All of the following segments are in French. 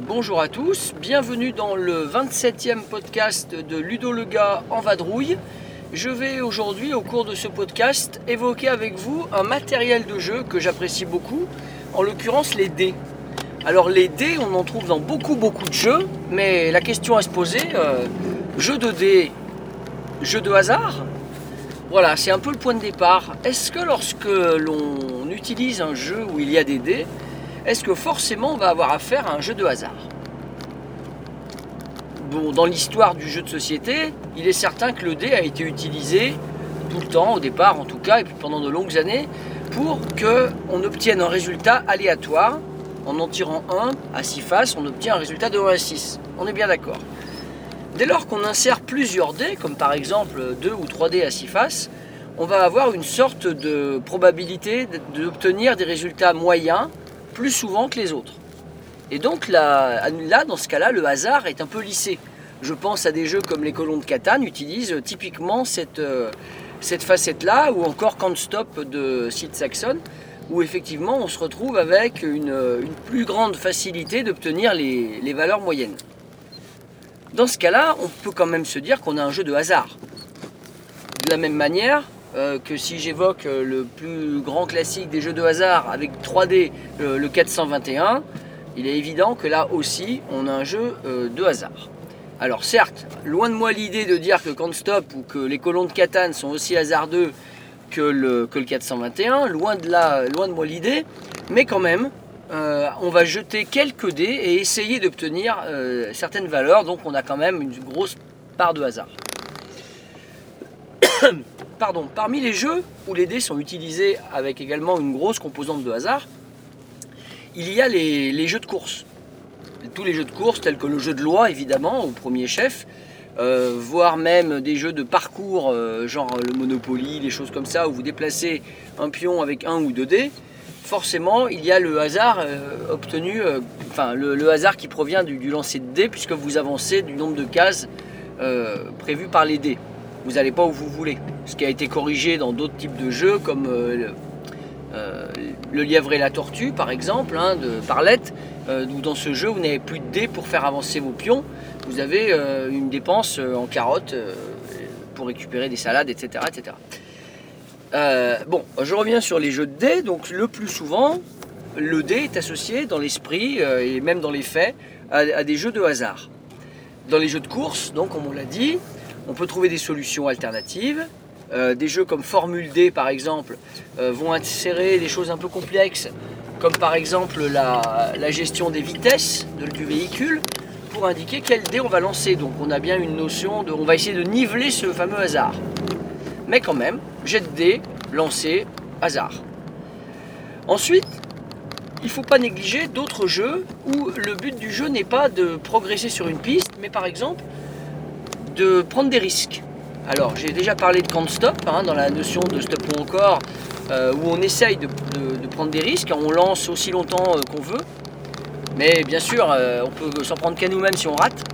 Bonjour à tous, bienvenue dans le 27e podcast de Ludo le gars en vadrouille. Je vais aujourd'hui au cours de ce podcast évoquer avec vous un matériel de jeu que j'apprécie beaucoup, en l'occurrence les dés. Alors les dés, on en trouve dans beaucoup beaucoup de jeux, mais la question à se poser, euh, jeu de dés, jeu de hasard? Voilà, c'est un peu le point de départ. Est-ce que lorsque l'on utilise un jeu où il y a des dés, est-ce que forcément on va avoir affaire à un jeu de hasard? Dans l'histoire du jeu de société, il est certain que le dé a été utilisé tout le temps, au départ en tout cas, et puis pendant de longues années, pour qu'on obtienne un résultat aléatoire. En en tirant un à 6 faces, on obtient un résultat de 1 à 6. On est bien d'accord. Dès lors qu'on insère plusieurs dés, comme par exemple 2 ou 3 dés à 6 faces, on va avoir une sorte de probabilité d'obtenir des résultats moyens plus souvent que les autres. Et donc là, dans ce cas-là, le hasard est un peu lissé. Je pense à des jeux comme les colons de Catane utilisent typiquement cette, euh, cette facette-là, ou encore Can't Stop de Sid Saxon, où effectivement on se retrouve avec une, une plus grande facilité d'obtenir les, les valeurs moyennes. Dans ce cas-là, on peut quand même se dire qu'on a un jeu de hasard. De la même manière euh, que si j'évoque euh, le plus grand classique des jeux de hasard avec 3D, le, le 421, il est évident que là aussi, on a un jeu euh, de hasard. Alors certes, loin de moi l'idée de dire que Stop ou que les colons de Catane sont aussi hasardeux que le, que le 421, loin de, loin de moi l'idée, mais quand même, euh, on va jeter quelques dés et essayer d'obtenir euh, certaines valeurs, donc on a quand même une grosse part de hasard. Pardon, parmi les jeux où les dés sont utilisés avec également une grosse composante de hasard, il y a les, les jeux de course. Tous les jeux de course, tels que le jeu de loi évidemment, au premier chef, euh, voire même des jeux de parcours, euh, genre le Monopoly, des choses comme ça, où vous déplacez un pion avec un ou deux dés, forcément il y a le hasard euh, obtenu, enfin le, hasard qui provient du, du lancer de dés, puisque vous avancez du nombre de cases prévues par les dés. Vous n'allez pas où vous voulez. Ce qui a été corrigé dans d'autres types de jeux, comme le, euh, le lièvre et la tortue, par exemple, hein, de Parlette, euh, où dans ce jeu, vous n'avez plus de dés pour faire avancer vos pions. Vous avez euh, une dépense en carottes pour récupérer des salades, etc. etc. Bon, je reviens sur les jeux de dés. Donc, le plus souvent, le dé est associé dans l'esprit et même dans les faits à, à des jeux de hasard. Dans les jeux de course, donc, comme on l'a dit, on peut trouver des solutions alternatives. Euh, des jeux comme Formule D, par exemple, euh, vont insérer des choses un peu complexes, comme par exemple la, gestion des vitesses du véhicule, pour indiquer quel dé on va lancer. Donc, on a bien une notion de. On va essayer de niveler ce fameux hasard. Mais quand même, jet de dés, lancer, hasard. Ensuite, il ne faut pas négliger d'autres jeux où le but du jeu n'est pas de progresser sur une piste, mais par exemple de prendre des risques. Alors, j'ai déjà parlé de can't stop, hein, dans la notion de stop ou encore, euh, où on essaye de, prendre des risques, on lance aussi longtemps euh, qu'on veut. Mais bien sûr, euh, on peut s'en prendre qu'à nous-mêmes si on rate.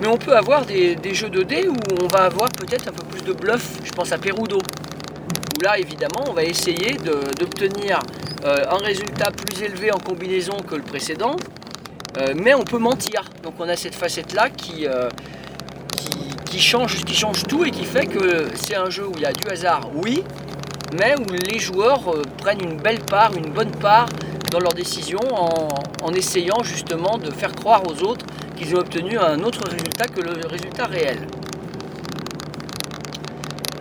Mais on peut avoir des, des jeux de dés où on va avoir peut-être un peu plus de bluff. Je pense à Perudo. Où là, évidemment, on va essayer d'obtenir un résultat plus élevé en combinaison que le précédent. Mais on peut mentir. Donc on a cette facette-là qui, qui, change, qui change tout et qui fait que c'est un jeu où il y a du hasard, oui, mais où les joueurs euh, prennent une belle part, une bonne part dans leurs décisions en, essayant justement de faire croire aux autres qu'ils ont obtenu un autre résultat que le résultat réel.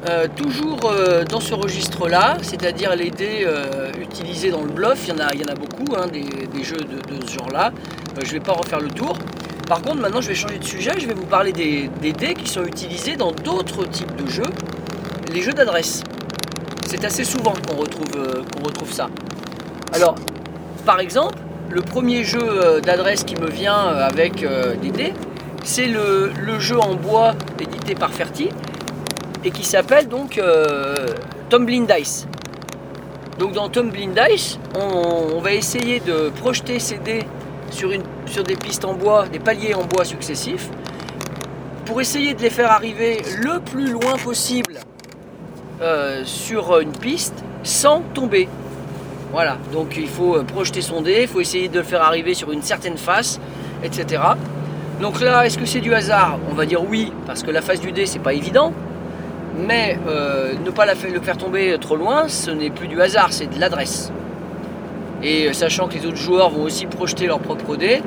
Euh, toujours euh, dans ce registre-là, c'est-à-dire les dés utilisés dans le bluff, il y en a, beaucoup, hein, des, jeux de, ce genre-là. Je ne vais pas refaire le tour. Par contre, maintenant, je vais changer de sujet. Je vais vous parler des, dés qui sont utilisés dans d'autres types de jeux, les jeux d'adresse. C'est assez souvent qu'on retrouve, euh, qu'on retrouve ça. Alors, par exemple, le premier jeu euh, d'adresse qui me vient euh, avec des dés, c'est le, le jeu en bois édité par Ferti, et qui s'appelle donc euh, Tumbling Dice. Donc dans Tumbling Dice, on, on va essayer de projeter ces dés sur, une, sur des pistes en bois, des paliers en bois successifs, pour essayer de les faire arriver le plus loin possible euh, sur une piste sans tomber. Voilà, donc il faut euh, projeter son dé, il faut essayer de le faire arriver sur une certaine face, etc. Donc là, est-ce que c'est du hasard? On va dire oui, parce que la face du dé, c'est pas évident. Mais euh, ne pas le faire tomber trop loin, ce n'est plus du hasard, c'est de l'adresse. Et euh, sachant que les autres joueurs vont aussi projeter leur propre dé,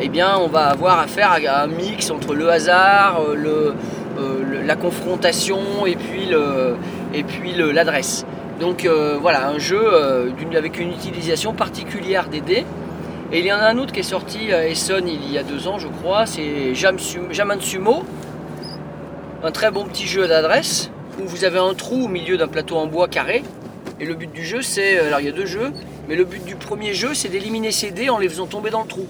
eh bien, on va avoir affaire à un mix entre le hasard, euh, euh, la confrontation et puis l'adresse. Donc voilà, un jeu avec une utilisation particulière des dés. Et il y en a un autre qui est sorti à Essonne il y a deux ans, je crois, c'est Jaman Sumo. Un très bon petit jeu d'adresse où vous avez un trou au milieu d'un plateau en bois carré. Et le but du jeu, c'est. Alors il y a deux jeux, mais le but du premier jeu, c'est d'éliminer ces dés en les faisant tomber dans le trou.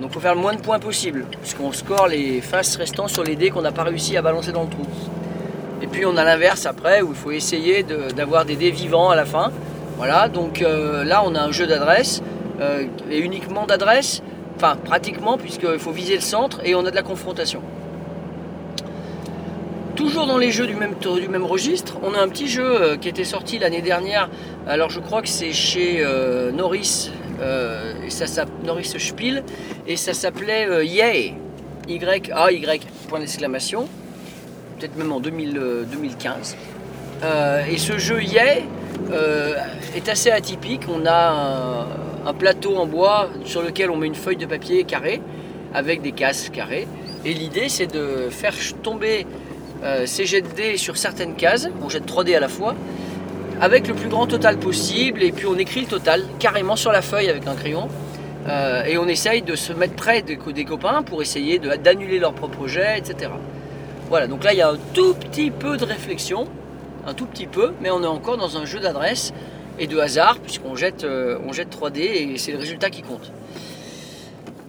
Donc il faut faire le moins de points possible, puisqu'on score les faces restant sur les dés qu'on n'a pas réussi à balancer dans le trou. Et puis on a l'inverse après, où il faut essayer d'avoir des dés vivants à la fin. Voilà, donc euh, là on a un jeu d'adresse, euh, et uniquement d'adresse, enfin pratiquement, puisqu'il faut viser le centre, et on a de la confrontation. Toujours dans les jeux du même, registre, on a un petit jeu euh, qui était sorti l'année dernière. Alors je crois que c'est chez euh, Norris, euh, Norris Spiel, et ça s'appelait euh, Yay, Y-A-Y, point d'exclamation, peut-être même en 2000, euh, 2015. Euh, et ce jeu Yay est assez atypique. On a un, plateau en bois sur lequel on met une feuille de papier carrée avec des cases carrées. Et l'idée c'est de faire tomber euh, ces jets dés sur certaines cases, on jette 3 dés à la fois, avec le plus grand total possible, et puis on écrit le total carrément sur la feuille avec un crayon, Euh, et on essaye de se mettre près des, co- des copains pour essayer d'annuler leur propre jet, etc. Voilà, donc là il y a un tout petit peu de réflexion, un tout petit peu, mais on est encore dans un jeu d'adresse et de hasard, puisqu'on jette, euh, on jette 3 dés et c'est le résultat qui compte.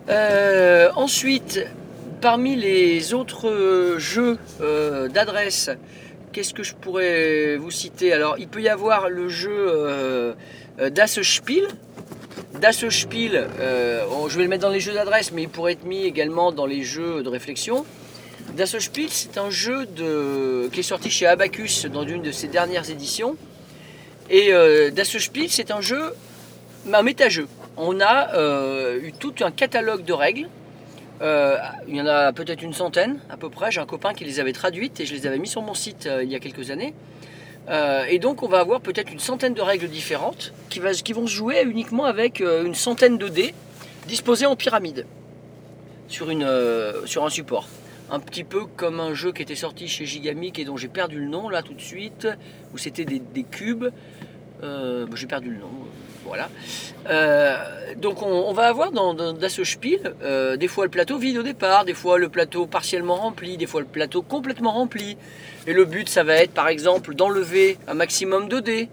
Euh, ensuite, parmi les autres euh, jeux euh, d'adresse, qu'est-ce que je pourrais vous citer? Alors, il peut y avoir le jeu Das Spiel. Spiel, je vais le mettre dans les jeux d'adresse, mais il pourrait être mis également dans les jeux de réflexion. Das Spiel, c'est un jeu qui est sorti chez Abacus dans une de ses dernières éditions. Et euh, Das Spiel, c'est un jeu, un méta-jeu. On a euh, eu tout un catalogue de règles. Euh, il y en a peut-être une centaine à peu près. J'ai un copain qui les avait traduites et je les avais mis sur mon site euh, il y a quelques années. Euh, et donc on va avoir peut-être une centaine de règles différentes qui, vont se jouer uniquement avec une centaine de dés disposés en pyramide sur, un support. Un petit peu comme un jeu qui était sorti chez Gigamic et dont j'ai perdu le nom là tout de suite, où c'était des cubes. Euh, bah, j'ai perdu le nom, euh, voilà. Euh, donc on, va avoir dans, ce spiel des fois le plateau vide au départ, des fois le plateau partiellement rempli, des fois le plateau complètement rempli. Et le but ça va être par exemple d'enlever un maximum de dés,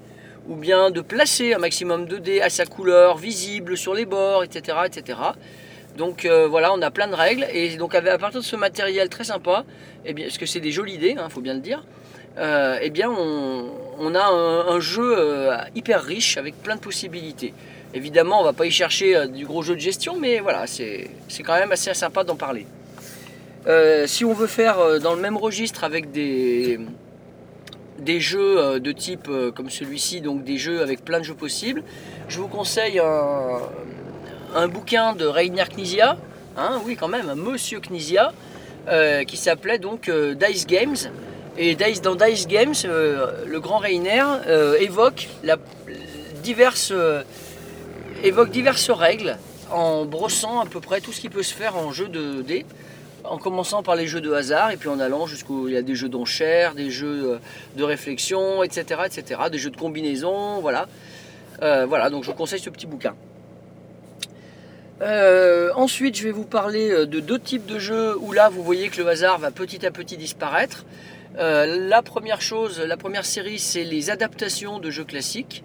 ou bien de placer un maximum de dés à sa couleur visible sur les bords, etc. etc. Donc voilà, on a plein de règles et donc à partir de ce matériel très sympa, eh bien, parce que c'est des jolies dés, il faut bien le dire, euh, eh bien on, a un, jeu euh, hyper riche avec plein de possibilités. Évidemment, on va pas y chercher euh, du gros jeu de gestion, mais voilà, c'est quand même assez sympa d'en parler. Si on veut faire dans le même registre avec des, jeux de type comme celui-ci, donc des jeux avec plein de jeux possibles, je vous conseille un, un bouquin de Rainier Knizia, hein, oui quand même, un monsieur Knizia, qui s'appelait donc Dice Games. Et dans Dice Games, euh, le grand Rainer euh, évoque, diverses, euh, évoque diverses règles en brossant à peu près tout ce qui peut se faire en jeu de dés, en commençant par les jeux de hasard et puis en allant jusqu'où il y a des jeux d'enchères, des jeux de réflexion, etc., etc., des jeux de combinaison, voilà. Voilà, donc je vous conseille ce petit bouquin. Ensuite, je vais vous parler de deux types de jeux où là, vous voyez que le hasard va petit à petit disparaître. Euh, la première chose, la première série, c'est les adaptations de jeux classiques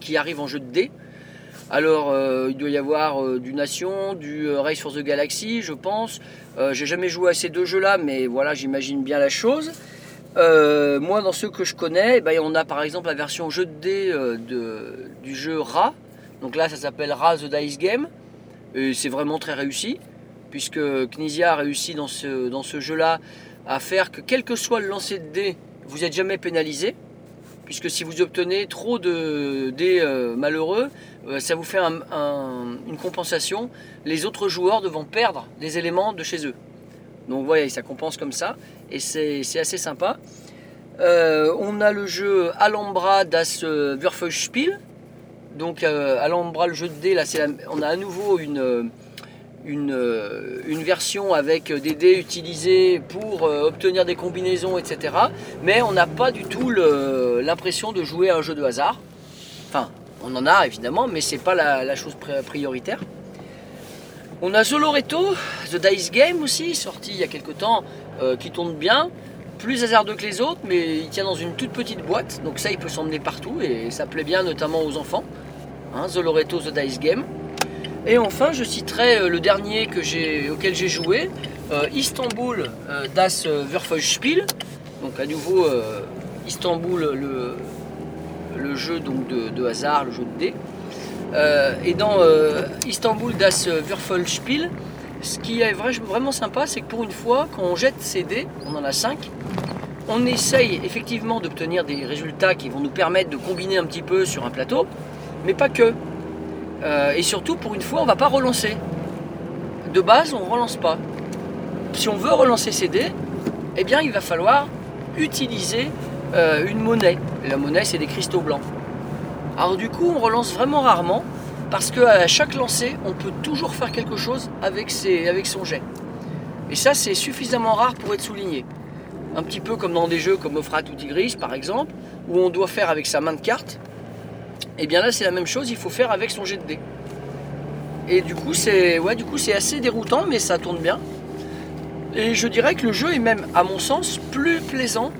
qui, arrivent en jeu de dés. Alors, euh, il doit y avoir euh, du Nation, du Race for the Galaxy, je pense. J'ai jamais joué à ces deux jeux-là, mais voilà, j'imagine bien la chose. Moi, dans ceux que je connais, eh ben, on a par exemple la version jeu de dés du jeu Ra. Donc là, ça s'appelle Ra The Dice Game. Et c'est vraiment très réussi, puisque Knizia a réussi dans ce jeu-là à faire que quel que soit le lancer de dés, vous n'êtes jamais pénalisé. Puisque si vous obtenez trop de dés euh, malheureux, euh, ça vous fait un- un- une compensation. Les autres joueurs devront perdre des éléments de chez eux. Donc voilà, ça compense comme ça. Et c'est assez sympa. Euh, on a le jeu Alhambra das Würfelspiel. Donc Alhambra, le jeu de dés, là, on a à nouveau une, une, euh, une version avec des dés utilisés pour euh, obtenir des combinaisons, etc. Mais on n'a pas du tout l'impression de jouer à un jeu de hasard. Enfin, on en a évidemment, mais c'est pas la, la chose pri- prioritaire. On a Zoloreto, The Dice Game aussi, sorti il y a quelques temps, euh, qui tourne bien. Plus hasardeux que les autres, mais il tient dans une toute petite boîte, donc ça il peut s'emmener partout et ça plaît bien notamment aux enfants. Hein, Zoloreto, The Dice Game. Et enfin, je citerai euh, le dernier que auquel j'ai joué, euh, Istanbul euh, Das Würfelspiel. Donc à nouveau Istanbul, le, jeu donc de, hasard, le jeu de dés. Et dans Istanbul Das Würfelspiel, ce qui est vrai- vraiment sympa, c'est que pour une fois, quand on jette ces dés, on en a 5, on essaye effectivement d'obtenir des résultats qui vont nous permettre de combiner un petit peu sur un plateau, mais pas que. Euh, et surtout, pour une fois, on va pas relancer. De base, on relance pas. Si on veut relancer ces dés, eh bien, il va falloir utiliser euh, une monnaie. La monnaie, c'est des cristaux blancs. Alors du coup, on relance vraiment rarement parce qu'à chaque lancer, on peut toujours faire quelque chose avec, ses- avec son jet. Et ça, c'est suffisamment rare pour être souligné. Un petit peu comme dans des jeux comme Ofrat ou Tigris, par exemple, où on doit faire avec sa main de carte. Et bien là, c'est la même chose, il faut faire avec son jet de dés. Et du coup, c'est ouais, du coup, c'est assez déroutant, mais ça tourne bien. Et je dirais que le jeu est même, à mon sens, plus plaisant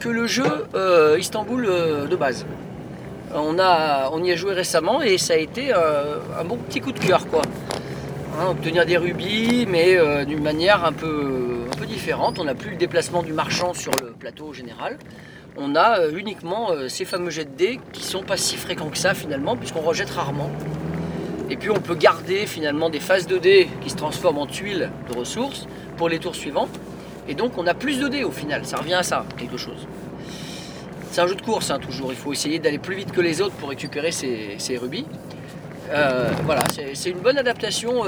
que le jeu euh, Istanbul euh, de base. On, y a joué récemment et ça a été euh, un bon petit coup de cœur quoi. Hein, obtenir des rubis mais d'une manière un peu, un peu différente. On n'a plus le déplacement du marchand sur le plateau général. On a euh, uniquement euh, ces fameux jets de dés qui sont pas si fréquents que ça finalement puisqu'on rejette rarement. Et puis on peut garder finalement des phases de dés qui se transforment en tuiles de ressources pour les tours suivants. Et donc on a plus de dés au final, ça revient à ça, quelque chose. C'est un jeu de course hein, toujours, il faut essayer d'aller plus vite que les autres pour récupérer ses rubis. Euh, voilà, c'est une bonne adaptation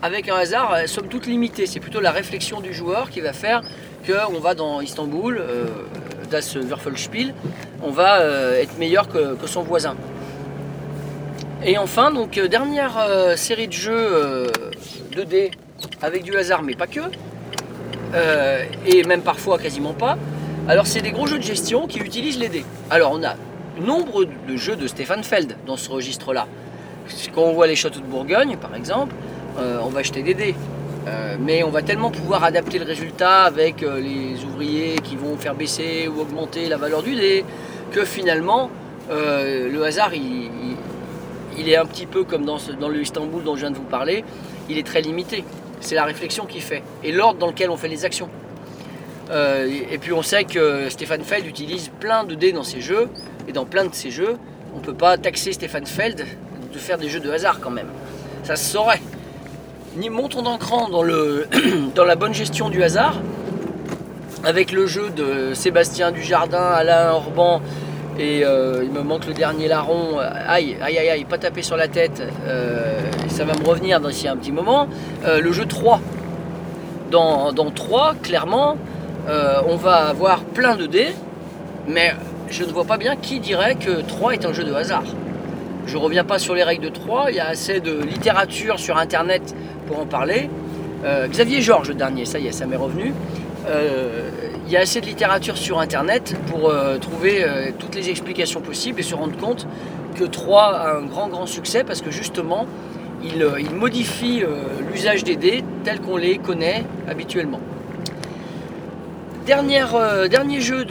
avec un hasard, somme toute limité. C'est plutôt la réflexion du joueur qui va faire qu'on va dans Istanbul, Das Würfelspiel, on va euh, être meilleur que, son voisin. Et enfin, donc euh, dernière euh, série de jeux euh, 2D avec du hasard, mais pas que, et même parfois quasiment pas. Alors c'est des gros jeux de gestion qui utilisent les dés. Alors on a nombre de jeux de Stéphane Feld dans ce registre-là. Quand on voit les châteaux de Bourgogne, par exemple, on va acheter des dés. Euh, mais on va tellement pouvoir adapter le résultat avec euh, les ouvriers qui vont faire baisser ou augmenter la valeur du dé, que finalement euh, le hasard il, est un petit peu comme dans, le Istanbul dont je viens de vous parler, il est très limité. C'est la réflexion qui fait et l'ordre dans lequel on fait les actions. Et puis on sait que Stéphane Feld utilise plein de dés dans ses jeux, et dans plein de ses jeux, on ne peut pas taxer Stéphane Feld de faire des jeux de hasard quand même. Ça se saurait. Ni montons d'encran dans, le dans la bonne gestion du hasard, avec le jeu de Sébastien Dujardin, Alain Orban, et euh, il me manque le dernier larron, aïe, aïe, aïe, aïe, pas taper sur la tête, euh, ça va me revenir d'ici un petit moment, Euh, le jeu 3. Dans, dans 3, clairement, on va avoir plein de dés, mais je ne vois pas bien qui dirait que 3 est un jeu de hasard. Je reviens pas sur les règles de 3, il y a assez de littérature sur internet pour en parler. Euh, Xavier Georges, dernier, ça y est, ça m'est revenu. Euh, il y a assez de littérature sur internet pour euh, trouver toutes les explications possibles et se rendre compte que 3 a un grand grand succès parce que justement il, modifie l'usage des dés tel qu'on les connaît habituellement. Dernier jeu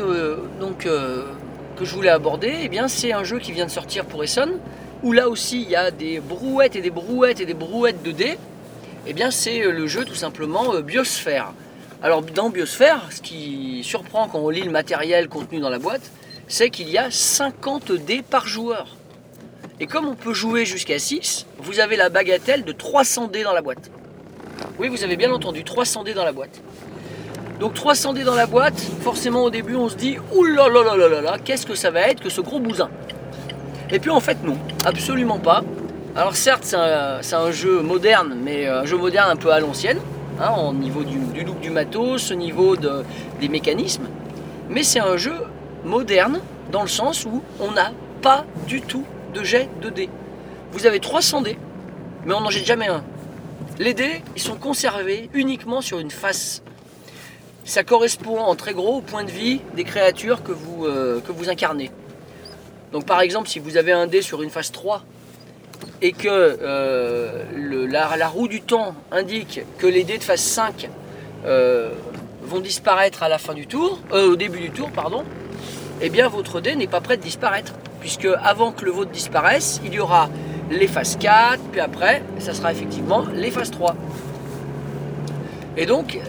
donc, que je voulais aborder, eh c'est un jeu qui vient de sortir pour Essonne, où là aussi il y a des brouettes et des brouettes et des brouettes de dés. Eh bien, c'est euh, le jeu tout simplement euh, Biosphère. Alors dans Biosphère, ce qui surprend quand on lit le matériel contenu dans la boîte, c'est qu'il y a 50 dés par joueur. Et comme on peut jouer jusqu'à 6, vous avez la bagatelle de 300 dés dans la boîte. Oui, vous avez bien entendu, 300 dés dans la boîte. Donc 300 dés dans la boîte, forcément au début on se dit là, qu'est-ce que ça va être que ce gros bousin? Et puis en fait non, absolument pas. Alors certes c'est un, jeu moderne, mais un jeu moderne un peu à l'ancienne, hein, au niveau du, look du matos, au niveau de- des mécanismes. Mais c'est un jeu moderne dans le sens où on n'a pas du tout de jet de dés. Vous avez 300 dés, mais on n'en jette jamais un. Les dés, ils sont conservés uniquement sur une face. Ça correspond en très gros au point de vie des créatures que vous, euh, que vous incarnez. Donc par exemple, si vous avez un dé sur une face 3 et que euh, la, roue du temps indique que les dés de face 5 euh, vont disparaître à la fin du tour, euh, au début du tour, pardon, eh bien votre dé n'est pas prêt de disparaître. Puisque avant que le vôtre disparaisse, il y aura les phases 4, puis après, ça sera effectivement les phases 3. Et donc,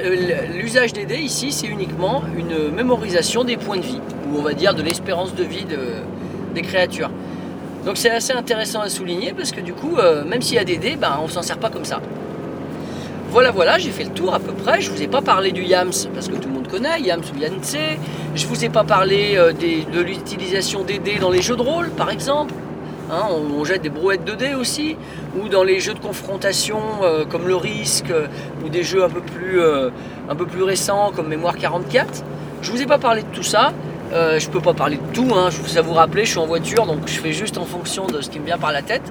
l'usage des dés ici, c'est uniquement une mémorisation des points de vie, ou on va dire de l'espérance de vie de- des créatures. Donc c'est assez intéressant à souligner parce que du coup, euh, même s'il y a des dés, ben, on s'en sert pas comme ça. Voilà, voilà, j'ai fait le tour à peu près. Je vous ai pas parlé du Yams parce que tout le monde connaît, Yams ou Yance. Je vous ai pas parlé euh, de l'utilisation des dés dans les jeux de rôle, par exemple. Hein, on, jette des brouettes de dés aussi, ou dans les jeux de confrontation euh, comme le Risque, ou des jeux un peu plus, un peu plus récents comme Mémoire 44. Je vous ai pas parlé de tout ça. Euh, je peux pas parler de tout, hein, je vous rappeler, je suis en voiture, donc je fais juste en fonction de ce qui me vient par la tête.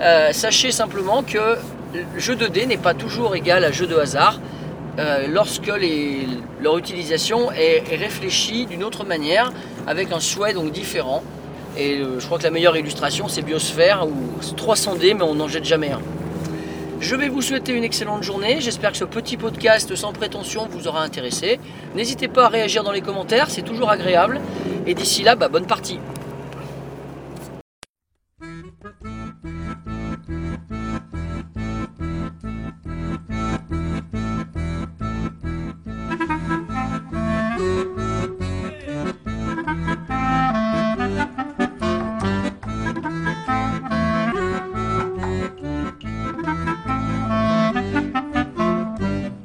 Euh, sachez simplement que le jeu de dés n'est pas toujours égal à jeu de hasard euh, lorsque leur utilisation est, réfléchie d'une autre manière, avec un souhait donc différent. Et euh, je crois que la meilleure illustration c'est Biosphère, où c'est 300 dés mais on n'en jette jamais un. Je vais vous souhaiter une excellente journée. J'espère que ce petit podcast sans prétention vous aura intéressé. N'hésitez pas à réagir dans les commentaires, c'est toujours agréable. Et d'ici là, bah, bonne partie.